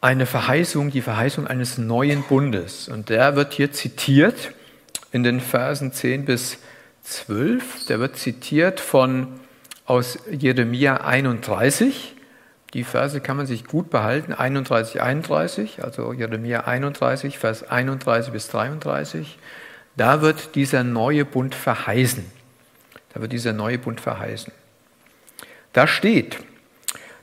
eine Verheißung, die Verheißung eines neuen Bundes. Und der wird hier zitiert in den Versen 10 bis 12. Der wird zitiert von aus Jeremia 31. Die Verse kann man sich gut behalten, 31, 31, also Jeremia 31, Vers 31 bis 33. Da wird dieser neue Bund verheißen. Da wird dieser neue Bund verheißen. Da steht,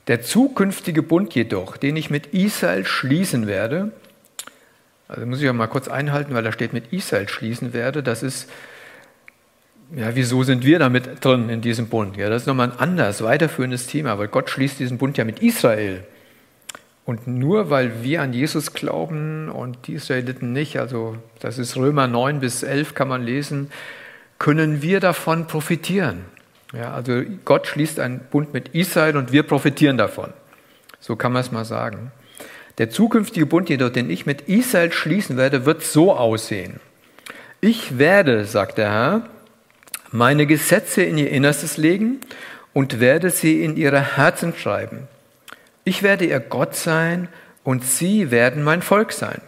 der zukünftige Bund jedoch, den ich mit Israel schließen werde, Also muss ich auch mal kurz einhalten, weil da steht mit Israel schließen werde. Das ist, ja, wieso sind wir damit drin in diesem Bund? Ja, das ist nochmal ein anderes, weiterführendes Thema, weil Gott schließt diesen Bund ja mit Israel. Und nur weil wir an Jesus glauben und die Israeliten nicht, also das ist Römer 9 bis 11 kann man lesen, können wir davon profitieren. Ja, also Gott schließt einen Bund mit Israel und wir profitieren davon. So kann man es mal sagen. Der zukünftige Bund jedoch, den ich mit Israel schließen werde, wird so aussehen. Ich werde, sagt der Herr, meine Gesetze in ihr Innerstes legen und werde sie in ihre Herzen schreiben. Ich werde ihr Gott sein und sie werden mein Volk sein.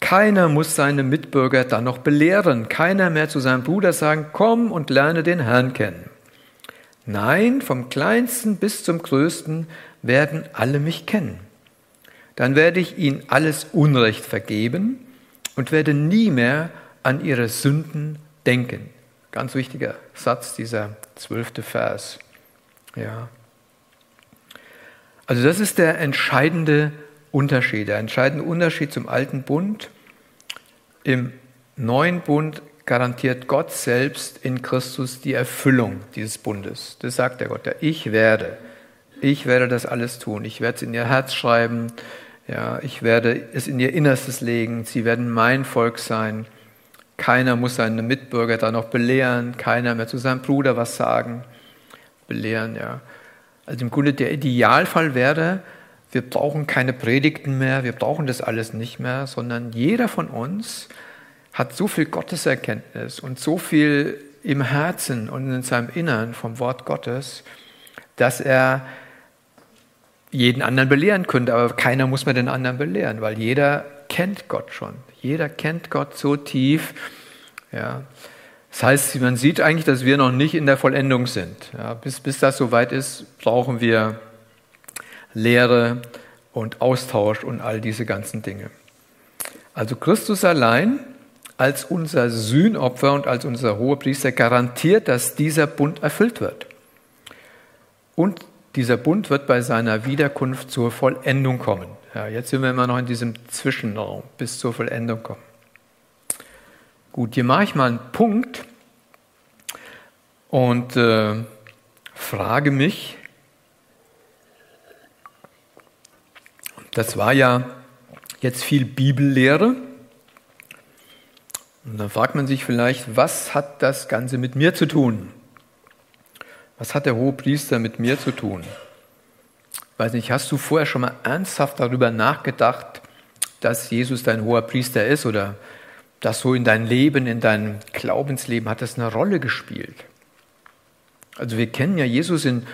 Keiner muss seine Mitbürger dann noch belehren, keiner mehr zu seinem Bruder sagen, komm und lerne den Herrn kennen. Nein, vom kleinsten bis zum größten werden alle mich kennen. Dann werde ich ihnen alles Unrecht vergeben und werde nie mehr an ihre Sünden denken. Ganz wichtiger Satz, dieser zwölfte Vers. Ja. Also das ist der entscheidende Unterschied, der entscheidende Unterschied zum alten Bund. Im neuen Bund garantiert Gott selbst in Christus die Erfüllung dieses Bundes. Das sagt der Gott, ja, ich werde, ich werde das alles tun. Ich werde es in ihr Herz schreiben, ja, ich werde es in ihr Innerstes legen. Sie werden mein Volk sein. Keiner muss seine Mitbürger da noch belehren, keiner mehr zu seinem Bruder was sagen. Belehren, ja. Also im Grunde der Idealfall wäre, wir brauchen keine Predigten mehr, wir brauchen das alles nicht mehr, sondern jeder von uns hat so viel Gotteserkenntnis und so viel im Herzen und in seinem Innern vom Wort Gottes, dass er jeden anderen belehren könnte, aber keiner muss mehr den anderen belehren, weil jeder kennt Gott schon. Jeder kennt Gott so tief. Ja. Das heißt, man sieht eigentlich, dass wir noch nicht in der Vollendung sind. Ja, bis, bis das soweit ist, brauchen wir Lehre und Austausch und all diese ganzen Dinge. Also Christus allein als unser Sühnopfer und als unser Hohepriester garantiert, dass dieser Bund erfüllt wird. Und dieser Bund wird bei seiner Wiederkunft zur Vollendung kommen. Ja, jetzt sind wir immer noch in diesem Zwischenraum, bis zur Vollendung kommen. Gut, hier mache ich mal einen Punkt und äh, frage mich, das war ja jetzt viel Bibellehre. Und dann fragt man sich vielleicht, was hat das Ganze mit mir zu tun? Was hat der hohe Priester mit mir zu tun? Weiß nicht, hast du vorher schon mal ernsthaft darüber nachgedacht, dass Jesus dein hoher Priester ist oder dass so in dein Leben, in deinem Glaubensleben hat das eine Rolle gespielt. Also wir kennen ja Jesus in,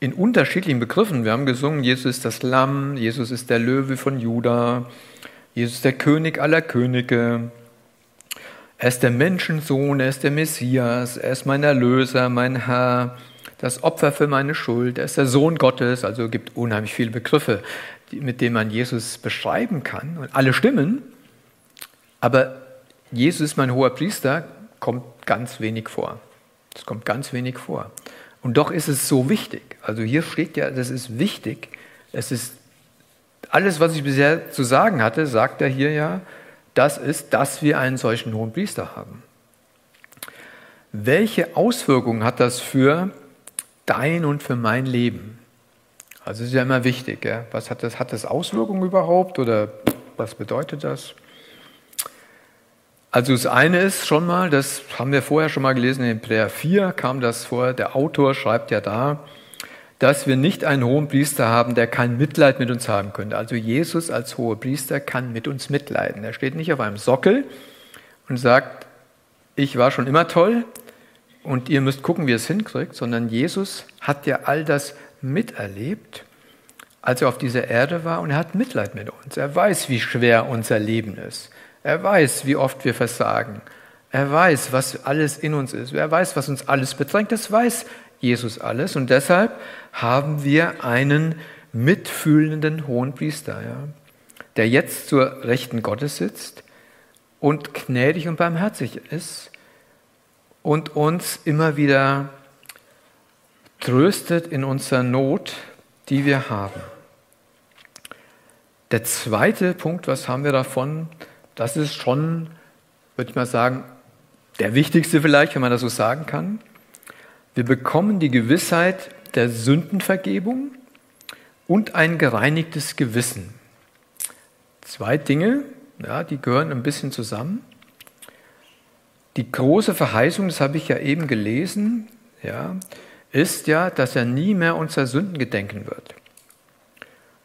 in unterschiedlichen Begriffen. Wir haben gesungen, Jesus ist das Lamm, Jesus ist der Löwe von Juda, Jesus ist der König aller Könige, er ist der Menschensohn, er ist der Messias, er ist mein Erlöser, mein Herr, das Opfer für meine Schuld, er ist der Sohn Gottes, also gibt unheimlich viele Begriffe, mit denen man Jesus beschreiben kann und alle stimmen, aber Jesus ist mein hoher Priester, kommt ganz wenig vor. Es kommt ganz wenig vor. Und doch ist es so wichtig. Also hier steht ja, das ist wichtig. Es ist alles, was ich bisher zu sagen hatte, sagt er hier ja, das ist, dass wir einen solchen hohen Priester haben. Welche Auswirkungen hat das für dein und für mein Leben? Also ist ja immer wichtig. Ja? Was hat das? Hat das Auswirkungen überhaupt oder was bedeutet das? Also das eine ist schon mal, das haben wir vorher schon mal gelesen, in Hebräer 4 kam das vor, der Autor schreibt ja da, dass wir nicht einen hohen Priester haben, der kein Mitleid mit uns haben könnte. Also Jesus als hoher Priester kann mit uns mitleiden. Er steht nicht auf einem Sockel und sagt, ich war schon immer toll und ihr müsst gucken, wie ihr es hinkriegt, sondern Jesus hat ja all das miterlebt, als er auf dieser Erde war und er hat Mitleid mit uns. Er weiß, wie schwer unser Leben ist. Er weiß, wie oft wir versagen. Er weiß, was alles in uns ist. Er weiß, was uns alles bedrängt. Das weiß Jesus alles. Und deshalb haben wir einen mitfühlenden Hohenpriester, ja, der jetzt zur Rechten Gottes sitzt und gnädig und barmherzig ist und uns immer wieder tröstet in unserer Not, die wir haben. Der zweite Punkt, was haben wir davon? Das ist schon, würde ich mal sagen, der wichtigste vielleicht, wenn man das so sagen kann. Wir bekommen die Gewissheit der Sündenvergebung und ein gereinigtes Gewissen. Zwei Dinge, ja, die gehören ein bisschen zusammen. Die große Verheißung, das habe ich ja eben gelesen, ja, ist ja, dass er nie mehr unserer Sünden gedenken wird.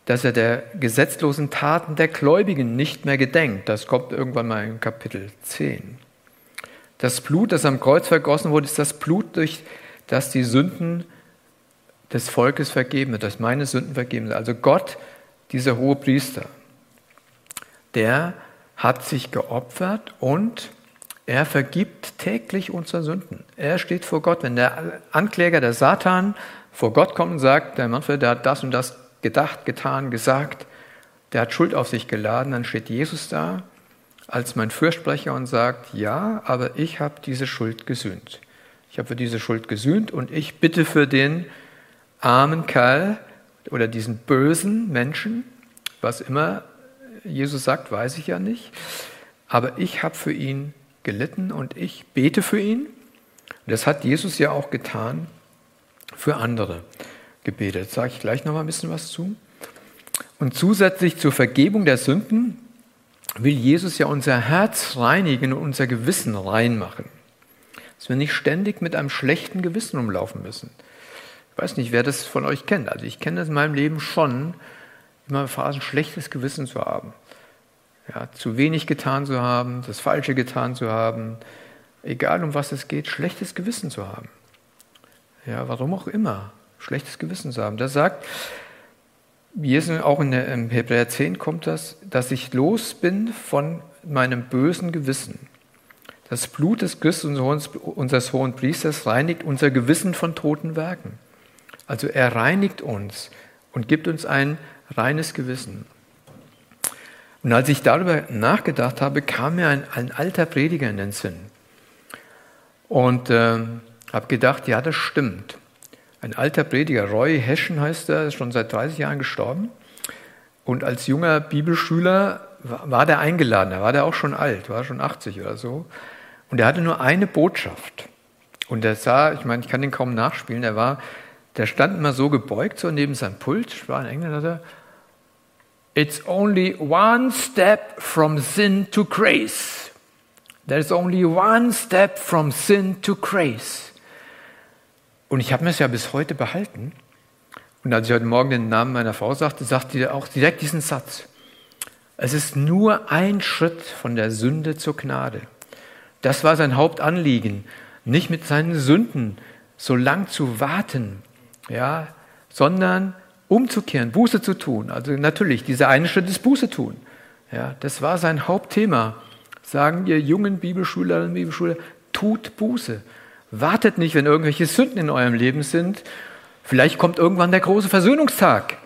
Dass er der gesetzlosen Taten der Gläubigen nicht mehr gedenkt. Das kommt irgendwann mal in Kapitel 10. Das Blut, das am Kreuz vergossen wurde, ist das Blut, durch das die Sünden des Volkes vergeben wird, dass meine Sünden vergeben sind. Also Gott, dieser hohe Priester, der hat sich geopfert und er vergibt täglich unsere Sünden. Er steht vor Gott. Wenn der Ankläger, der Satan, vor Gott kommt und sagt, der Manfred, der hat das und das gedacht, getan, gesagt, der hat Schuld auf sich geladen, dann steht Jesus da als mein Fürsprecher und sagt, ja, aber ich habe diese Schuld gesühnt. Ich habe für diese Schuld gesühnt und ich bitte für den armen Kerl oder diesen bösen Menschen, was immer Jesus sagt, weiß ich ja nicht, aber ich habe für ihn gelitten und ich bete für ihn. Das hat Jesus ja auch getan für andere gebetet. Jetzt sage ich gleich noch mal ein bisschen was zu. Und zusätzlich zur Vergebung der Sünden will Jesus ja unser Herz reinigen und unser Gewissen reinmachen. Dass wir nicht ständig mit einem schlechten Gewissen umlaufen müssen. Ich weiß nicht, wer das von euch kennt. Also ich kenne das in meinem Leben schon, immer Phasen schlechtes Gewissen zu haben. Ja, zu wenig getan zu haben, das Falsche getan zu haben, egal um was es geht, schlechtes Gewissen zu haben. Ja, warum auch immer, schlechtes Gewissen zu haben. Das sagt Jesus, auch in der, Hebräer 10 kommt das, dass ich los bin von meinem bösen Gewissen. Das Blut des Christus, unseres hohen Priesters, reinigt unser Gewissen von toten Werken. Also er reinigt uns und gibt uns ein reines Gewissen. Und als ich darüber nachgedacht habe, kam mir ein, ein alter Prediger in den Sinn. Und äh, habe gedacht, ja, das stimmt. Ein alter Prediger, Roy Heschen heißt er, ist schon seit 30 Jahren gestorben. Und als junger Bibelschüler war, der eingeladen, da war der auch schon alt, war schon 80 oder so. Und er hatte nur eine Botschaft. Und er sah, ich meine, ich kann den kaum nachspielen, er war, der stand immer so gebeugt, so neben seinem Pult, war ein Engländer, It's only one step from sin to grace. There's only one step from sin to grace. Und ich habe mir es ja bis heute behalten. Und als ich heute Morgen den Namen meiner Frau sagte, sagte sie auch direkt diesen Satz. Es ist nur ein Schritt von der Sünde zur Gnade. Das war sein Hauptanliegen, nicht mit seinen Sünden so lang zu warten, ja, sondern umzukehren, Buße zu tun. Also natürlich, dieser eine Schritt ist Buße tun. Ja, das war sein Hauptthema. Sagen ihr jungen Bibelschülerinnen und Bibelschüler, tut Buße. Wartet nicht, wenn irgendwelche Sünden in eurem Leben sind. Vielleicht kommt irgendwann der große Versöhnungstag.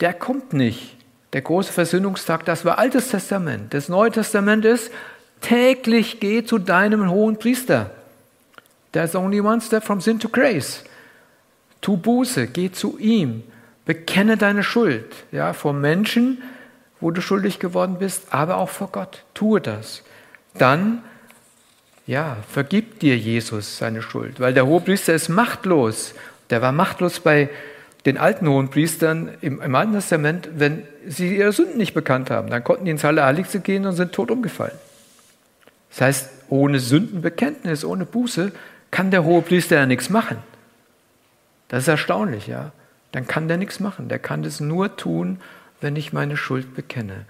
Der kommt nicht. Der große Versöhnungstag, das war Altes Testament. Das Neue Testament ist, täglich geh zu deinem hohen Priester. There's only one step from sin to grace. Tu Buße, geh zu ihm, bekenne deine Schuld, ja, vor Menschen, wo du schuldig geworden bist, aber auch vor Gott. Tue das. Dann ja, vergibt dir Jesus seine Schuld, weil der Hohepriester ist machtlos. Der war machtlos bei den alten Hohenpriestern im, im Alten Testament, wenn sie ihre Sünden nicht bekannt haben. Dann konnten die ins Allerheiligste gehen und sind tot umgefallen. Das heißt, ohne Sündenbekenntnis, ohne Buße kann der Hohepriester ja nichts machen. Das ist erstaunlich, ja. Dann kann der nichts machen. Der kann das nur tun, wenn ich meine Schuld bekenne.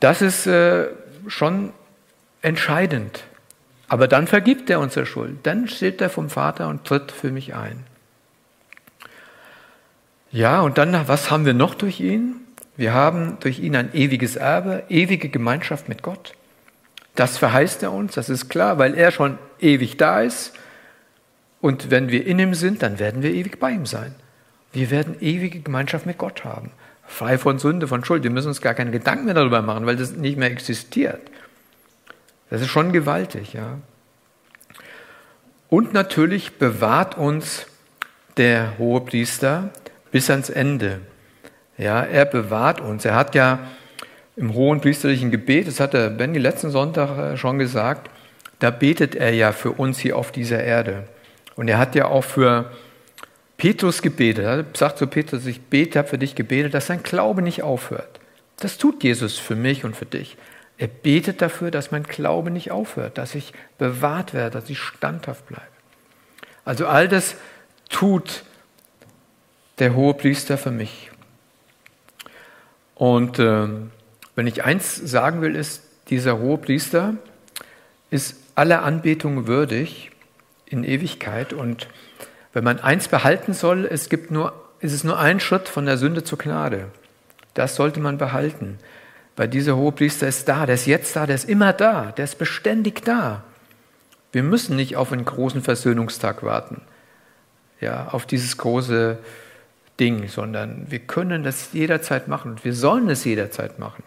Das ist äh, schon entscheidend aber dann vergibt er unsere Schuld. Dann steht er vom Vater und tritt für mich ein. Ja, und dann, was haben wir noch durch ihn? Wir haben durch ihn ein ewiges Erbe, ewige Gemeinschaft mit Gott. Das verheißt er uns, das ist klar, weil er schon ewig da ist. Und wenn wir in ihm sind, dann werden wir ewig bei ihm sein. Wir werden ewige Gemeinschaft mit Gott haben. Frei von Sünde, von Schuld. Wir müssen uns gar keine Gedanken mehr darüber machen, weil das nicht mehr existiert. Das ist schon gewaltig, ja. Und natürlich bewahrt uns der Hohepriester bis ans Ende. Ja, er bewahrt uns. Er hat ja im hohen priesterlichen Gebet, das hat der Benny letzten Sonntag äh, schon gesagt, da betet er ja für uns hier auf dieser Erde. Und er hat ja auch für Petrus gebetet. Er sagt zu Petrus, ich bete, habe für dich gebetet, dass sein Glaube nicht aufhört. Das tut Jesus für mich und für dich. Er betet dafür, dass mein Glaube nicht aufhört, dass ich bewahrt werde, dass ich standhaft bleibe. Also all das tut der hohe Priester für mich. Und äh, wenn ich eins sagen will, ist, dieser hohe Priester ist aller Anbetung würdig in Ewigkeit. Und wenn man eins behalten soll, es gibt nur, es ist nur ein Schritt von der Sünde zur Gnade. Das sollte man behalten. Weil dieser Hohepriester ist da, der ist jetzt da, der ist immer da, der ist beständig da. Wir müssen nicht auf einen großen Versöhnungstag warten, ja, auf dieses große Ding, sondern wir können das jederzeit machen und wir sollen es jederzeit machen,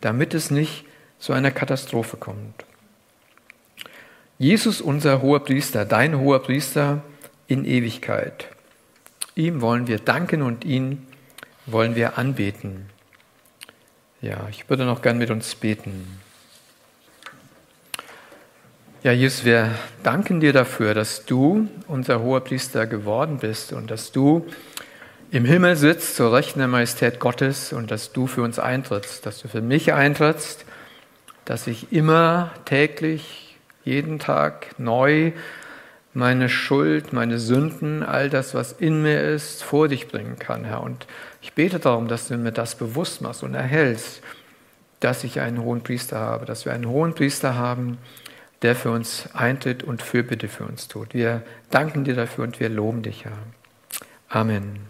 damit es nicht zu einer Katastrophe kommt. Jesus, unser hoher Priester, dein hoher Priester in Ewigkeit. Ihm wollen wir danken und ihn wollen wir anbeten. Ja, ich würde noch gern mit uns beten. Ja, Jesus, wir danken dir dafür, dass du unser hoher Priester geworden bist und dass du im Himmel sitzt zur Rechten der Majestät Gottes und dass du für uns eintrittst, dass du für mich eintrittst, dass ich immer täglich jeden Tag neu meine Schuld, meine Sünden, all das, was in mir ist, vor dich bringen kann, Herr. Und ich bete darum, dass du mir das bewusst machst und erhältst, dass ich einen hohen Priester habe, dass wir einen hohen Priester haben, der für uns eintritt und Fürbitte für uns tut. Wir danken dir dafür und wir loben dich, Herr. Amen.